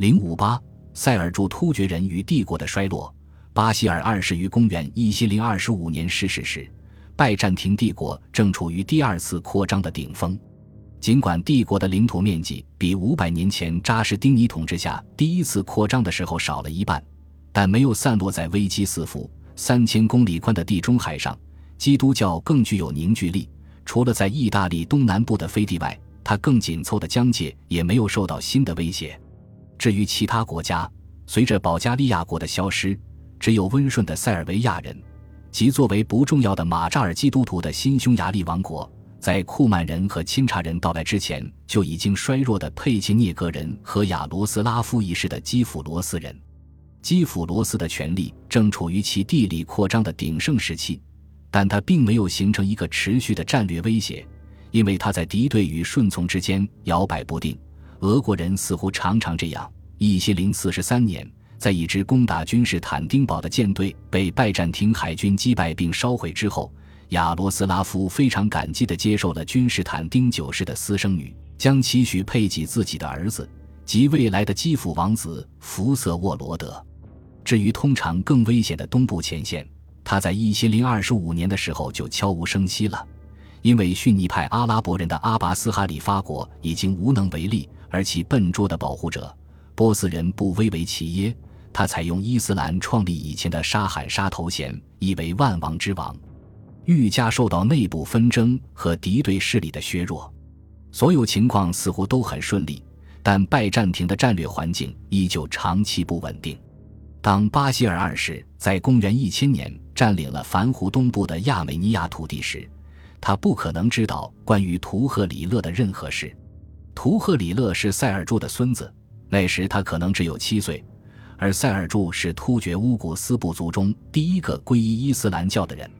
零五八，塞尔柱突厥人与帝国的衰落。巴希尔二世于公元一七零二十五年逝世时，拜占庭帝国正处于第二次扩张的顶峰。尽管帝国的领土面积比五百年前扎什丁尼统治下第一次扩张的时候少了一半，但没有散落在危机四伏、三千公里宽的地中海上。基督教更具有凝聚力。除了在意大利东南部的飞地外，它更紧凑的疆界也没有受到新的威胁。至于其他国家，随着保加利亚国的消失，只有温顺的塞尔维亚人，及作为不重要的马扎尔基督徒的新匈牙利王国，在库曼人和钦察人到来之前就已经衰弱的佩切涅格人和亚罗斯拉夫一世的基辅罗斯人。基辅罗斯的权力正处于其地理扩张的鼎盛时期，但它并没有形成一个持续的战略威胁，因为它在敌对与顺从之间摇摆不定。俄国人似乎常常这样。一千零四十三年。在一支攻打君士坦丁堡的舰队被拜占庭海军击败并烧毁之后，亚罗斯拉夫非常感激地接受了君士坦丁九世的私生女，将其许配给自己的儿子及未来的基辅王子福瑟沃罗德。至于通常更危险的东部前线，他在一千零二十五年的时候就悄无声息了，因为逊尼派阿拉伯人的阿拔斯哈里发国已经无能为力，而其笨拙的保护者波斯人不威为其耶。他采用伊斯兰创立以前的沙罕沙头衔，意为万王之王。愈加受到内部纷争和敌对势力的削弱，所有情况似乎都很顺利，但拜占庭的战略环境依旧长期不稳定。当巴西尔二世在公元一千年占领了凡湖东部的亚美尼亚土地时，他不可能知道关于图赫里勒的任何事。图赫里勒是塞尔柱的孙子，那时他可能只有七岁。而塞尔柱是突厥乌古斯部族中第一个皈依伊斯兰教的人，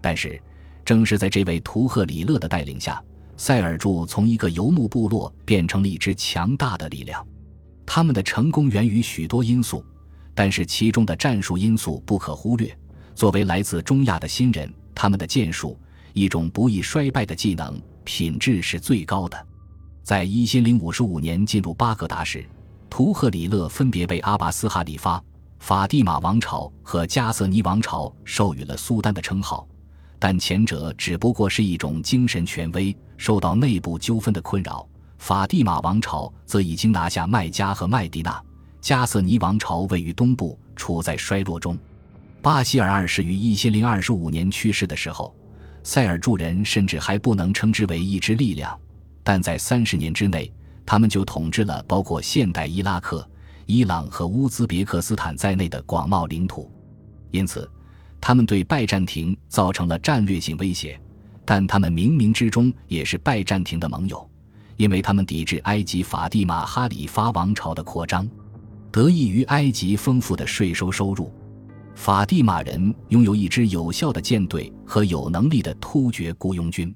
但是，正是在这位图赫里勒的带领下，塞尔柱从一个游牧部落变成了一支强大的力量。他们的成功源于许多因素，但是其中的战术因素不可忽略。作为来自中亚的新人，他们的剑术，一种不易衰败的技能，品质是最高的。在一千零五十五年进入巴格达时。图赫里勒分别被阿拔斯哈里发、法蒂玛王朝和加瑟尼王朝授予了苏丹的称号，但前者只不过是一种精神权威，受到内部纠纷的困扰；法蒂玛王朝则已经拿下麦加和麦迪纳，加瑟尼王朝位于东部，处在衰落中。巴希尔二世于一千零二十五年去世的时候，塞尔柱人甚至还不能称之为一支力量，但在三十年之内。他们就统治了包括现代伊拉克、伊朗和乌兹别克斯坦在内的广袤领土，因此，他们对拜占庭造成了战略性威胁。但他们冥冥之中也是拜占庭的盟友，因为他们抵制埃及法蒂玛哈里发王朝的扩张，得益于埃及丰富的税收收入。法蒂玛人拥有一支有效的舰队和有能力的突厥雇佣军，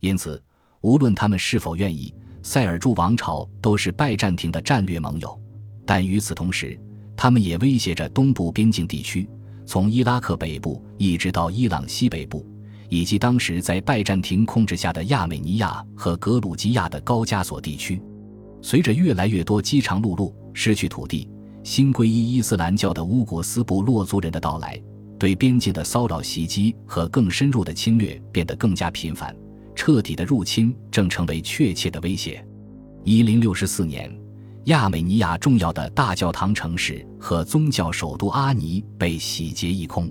因此，无论他们是否愿意。塞尔柱王朝都是拜占庭的战略盟友，但与此同时，他们也威胁着东部边境地区，从伊拉克北部一直到伊朗西北部，以及当时在拜占庭控制下的亚美尼亚和格鲁吉亚的高加索地区。随着越来越多饥肠辘辘、失去土地、新皈依伊斯兰教的乌古斯部落族人的到来，对边境的骚扰袭击和更深入的侵略变得更加频繁。彻底的入侵正成为确切的威胁。一零六四年，亚美尼亚重要的大教堂城市和宗教首都阿尼被洗劫一空。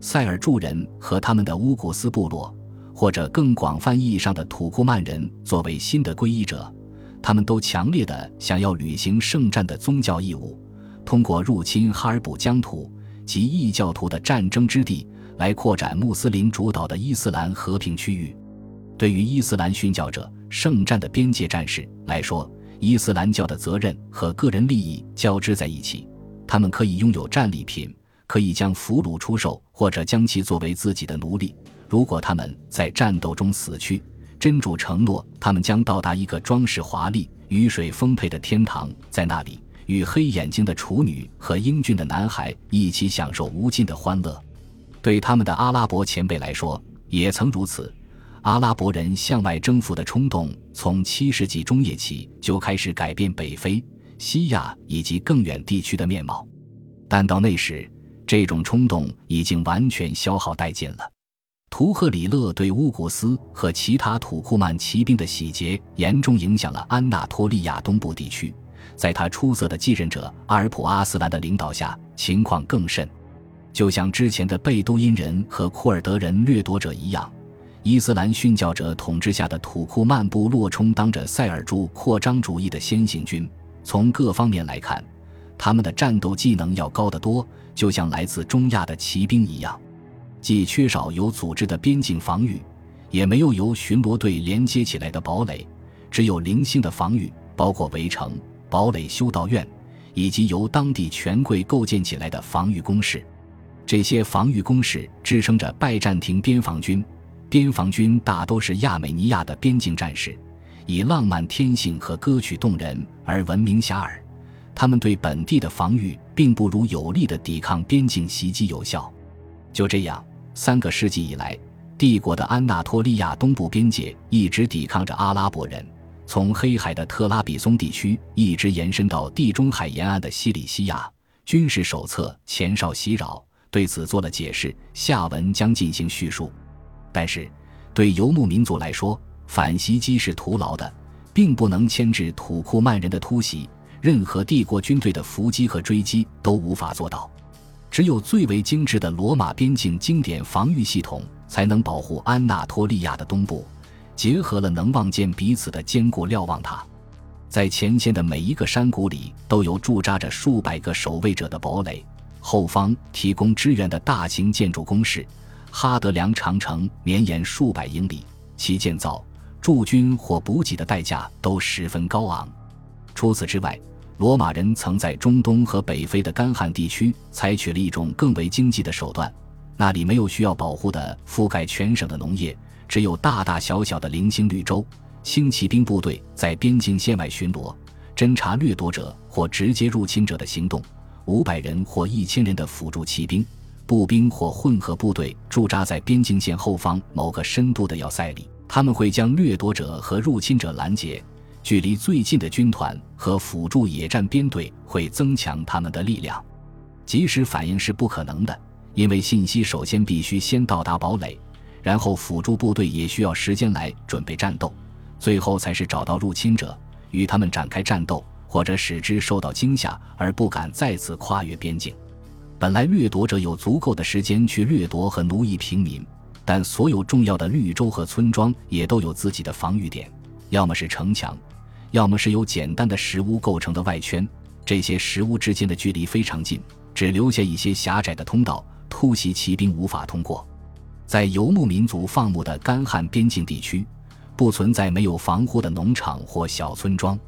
塞尔柱人和他们的乌古斯部落，或者更广泛意义上的土库曼人，作为新的皈依者，他们都强烈的想要履行圣战的宗教义务，通过入侵哈尔卜疆土及异教徒的战争之地，来扩展穆斯林主导的伊斯兰和平区域。对于伊斯兰殉教者、圣战的边界战士来说，伊斯兰教的责任和个人利益交织在一起。他们可以拥有战利品，可以将俘虏出售，或者将其作为自己的奴隶。如果他们在战斗中死去，真主承诺他们将到达一个装饰华丽、雨水丰沛的天堂，在那里与黑眼睛的处女和英俊的男孩一起享受无尽的欢乐。对他们的阿拉伯前辈来说，也曾如此。阿拉伯人向外征服的冲动从七世纪中叶起就开始改变北非、西亚以及更远地区的面貌。但到那时，这种冲动已经完全消耗殆尽了。图赫里勒对乌古斯和其他土库曼骑兵的洗劫，严重影响了安纳托利亚东部地区。在他出色的继任者阿尔普阿斯兰的领导下，情况更甚。就像之前的贝都因人和库尔德人掠夺者一样，伊斯兰殉教者统治下的土库曼部落充当着塞尔柱扩张主义的先行军。从各方面来看，他们的战斗技能要高得多，就像来自中亚的骑兵一样。既缺少有组织的边境防御，也没有由巡逻队连接起来的堡垒，只有零星的防御，包括围城、堡垒、修道院，以及由当地权贵构建起来的防御工事。这些防御工事支撑着拜占庭边防军。边防军大都是亚美尼亚的边境战士，以浪漫天性和歌曲动人而闻名遐迩。他们对本地的防御并不如有力的抵抗边境袭击有效。就这样。三个世纪以来，帝国的安纳托利亚东部边界一直抵抗着阿拉伯人，从黑海的特拉比松地区一直延伸到地中海沿岸的西里西亚。军事手册《前哨袭扰》对此做了解释，下文将进行叙述。但是，对游牧民族来说，反袭击是徒劳的，并不能牵制土库曼人的突袭，任何帝国军队的伏击和追击都无法做到。只有最为精致的罗马边境经典防御系统，才能保护安纳托利亚的东部，结合了能望见彼此的坚固瞭望塔。在前线的每一个山谷里，都有驻扎着数百个守卫者的堡垒；后方提供支援的大型建筑工事——哈德良长城，绵延数百英里，其建造、驻军或补给的代价都十分高昂。除此之外，罗马人曾在中东和北非的干旱地区采取了一种更为经济的手段，那里没有需要保护的覆盖全省的农业，只有大大小小的零星绿洲。轻骑兵部队在边境线外巡逻，侦察掠夺者或直接入侵者的行动。五百人或一千人的辅助骑兵、步兵或混合部队驻扎在边境线后方某个深度的要塞里，他们会将掠夺者和入侵者拦截。距离最近的军团和辅助野战编队会增强他们的力量，及时反应是不可能的，因为信息首先必须先到达堡垒，然后辅助部队也需要时间来准备战斗，最后才是找到入侵者，与他们展开战斗，或者使之受到惊吓而不敢再次跨越边境。本来掠夺者有足够的时间去掠夺和奴役平民，但所有重要的绿洲和村庄也都有自己的防御点，要么是城墙。要么是由简单的石屋构成的外圈，这些石屋之间的距离非常近，只留下一些狭窄的通道，突袭骑兵无法通过。在游牧民族放牧的干旱边境地区，不存在没有防护的农场或小村庄，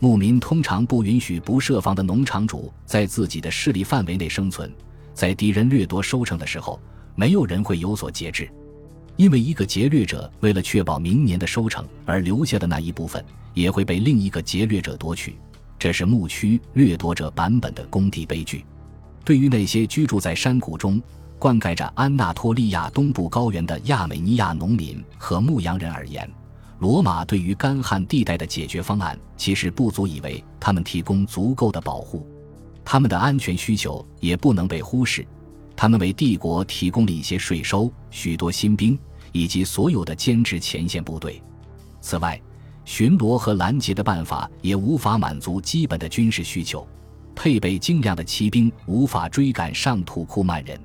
牧民通常不允许不设防的农场主在自己的势力范围内生存。在敌人掠夺收成的时候，没有人会有所节制。因为一个劫掠者为了确保明年的收成而留下的那一部分，也会被另一个劫掠者夺取，这是牧区掠夺者版本的工地悲剧。对于那些居住在山谷中、灌溉着安纳托利亚东部高原的亚美尼亚农民和牧羊人而言，罗马对于干旱地带的解决方案其实不足以为他们提供足够的保护，他们的安全需求也不能被忽视。他们为帝国提供了一些税收、许多新兵。以及所有的兼职前线部队。此外，巡逻和拦截的办法也无法满足基本的军事需求。配备精良的骑兵无法追赶上土库曼人。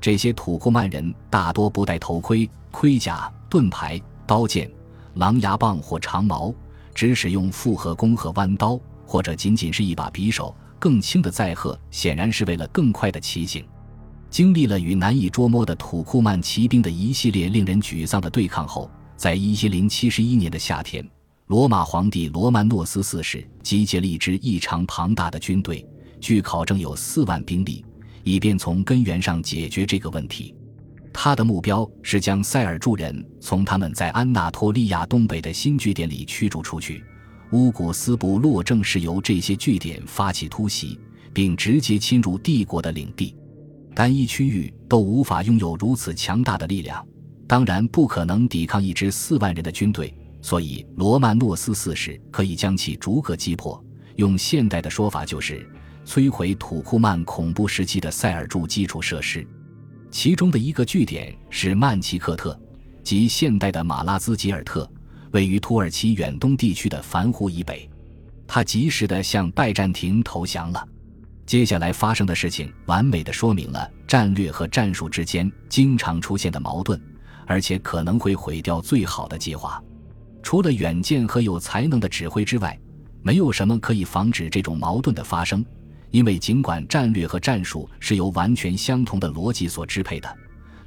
这些土库曼人大多不戴头盔、盔甲、盾牌、刀剑、狼牙棒或长矛，只使用复合弓和弯刀，或者仅仅是一把匕首。更轻的载荷显然是为了更快的骑行。经历了与难以捉摸的土库曼骑兵的一系列令人沮丧的对抗后，在一七零七十一年的夏天，罗马皇帝罗曼诺斯四世集结了一支异常庞大的军队，据考证有四万兵力，以便从根源上解决这个问题。他的目标是将塞尔柱人从他们在安纳托利亚东北的新据点里驱逐出去。乌古斯部落正是由这些据点发起突袭，并直接侵入帝国的领地。单一区域都无法拥有如此强大的力量，当然不可能抵抗一支四万人的军队。所以，罗曼诺斯四世可以将其逐个击破，用现代的说法就是摧毁土库曼恐怖时期的塞尔柱基础设施。其中的一个据点是曼奇克特，即现代的马拉兹吉尔特，位于土耳其远东地区的凡湖以北。他及时地向拜占庭投降了。接下来发生的事情，完美的说明了战略和战术之间经常出现的矛盾，而且可能会毁掉最好的计划。除了远见和有才能的指挥之外，没有什么可以防止这种矛盾的发生。因为尽管战略和战术是由完全相同的逻辑所支配的，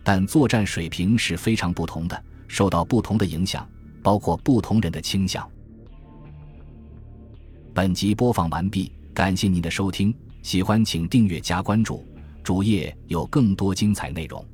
但作战水平是非常不同的，受到不同的影响，包括不同人的倾向。本集播放完毕，感谢您的收听。喜欢请订阅加关注，主页有更多精彩内容。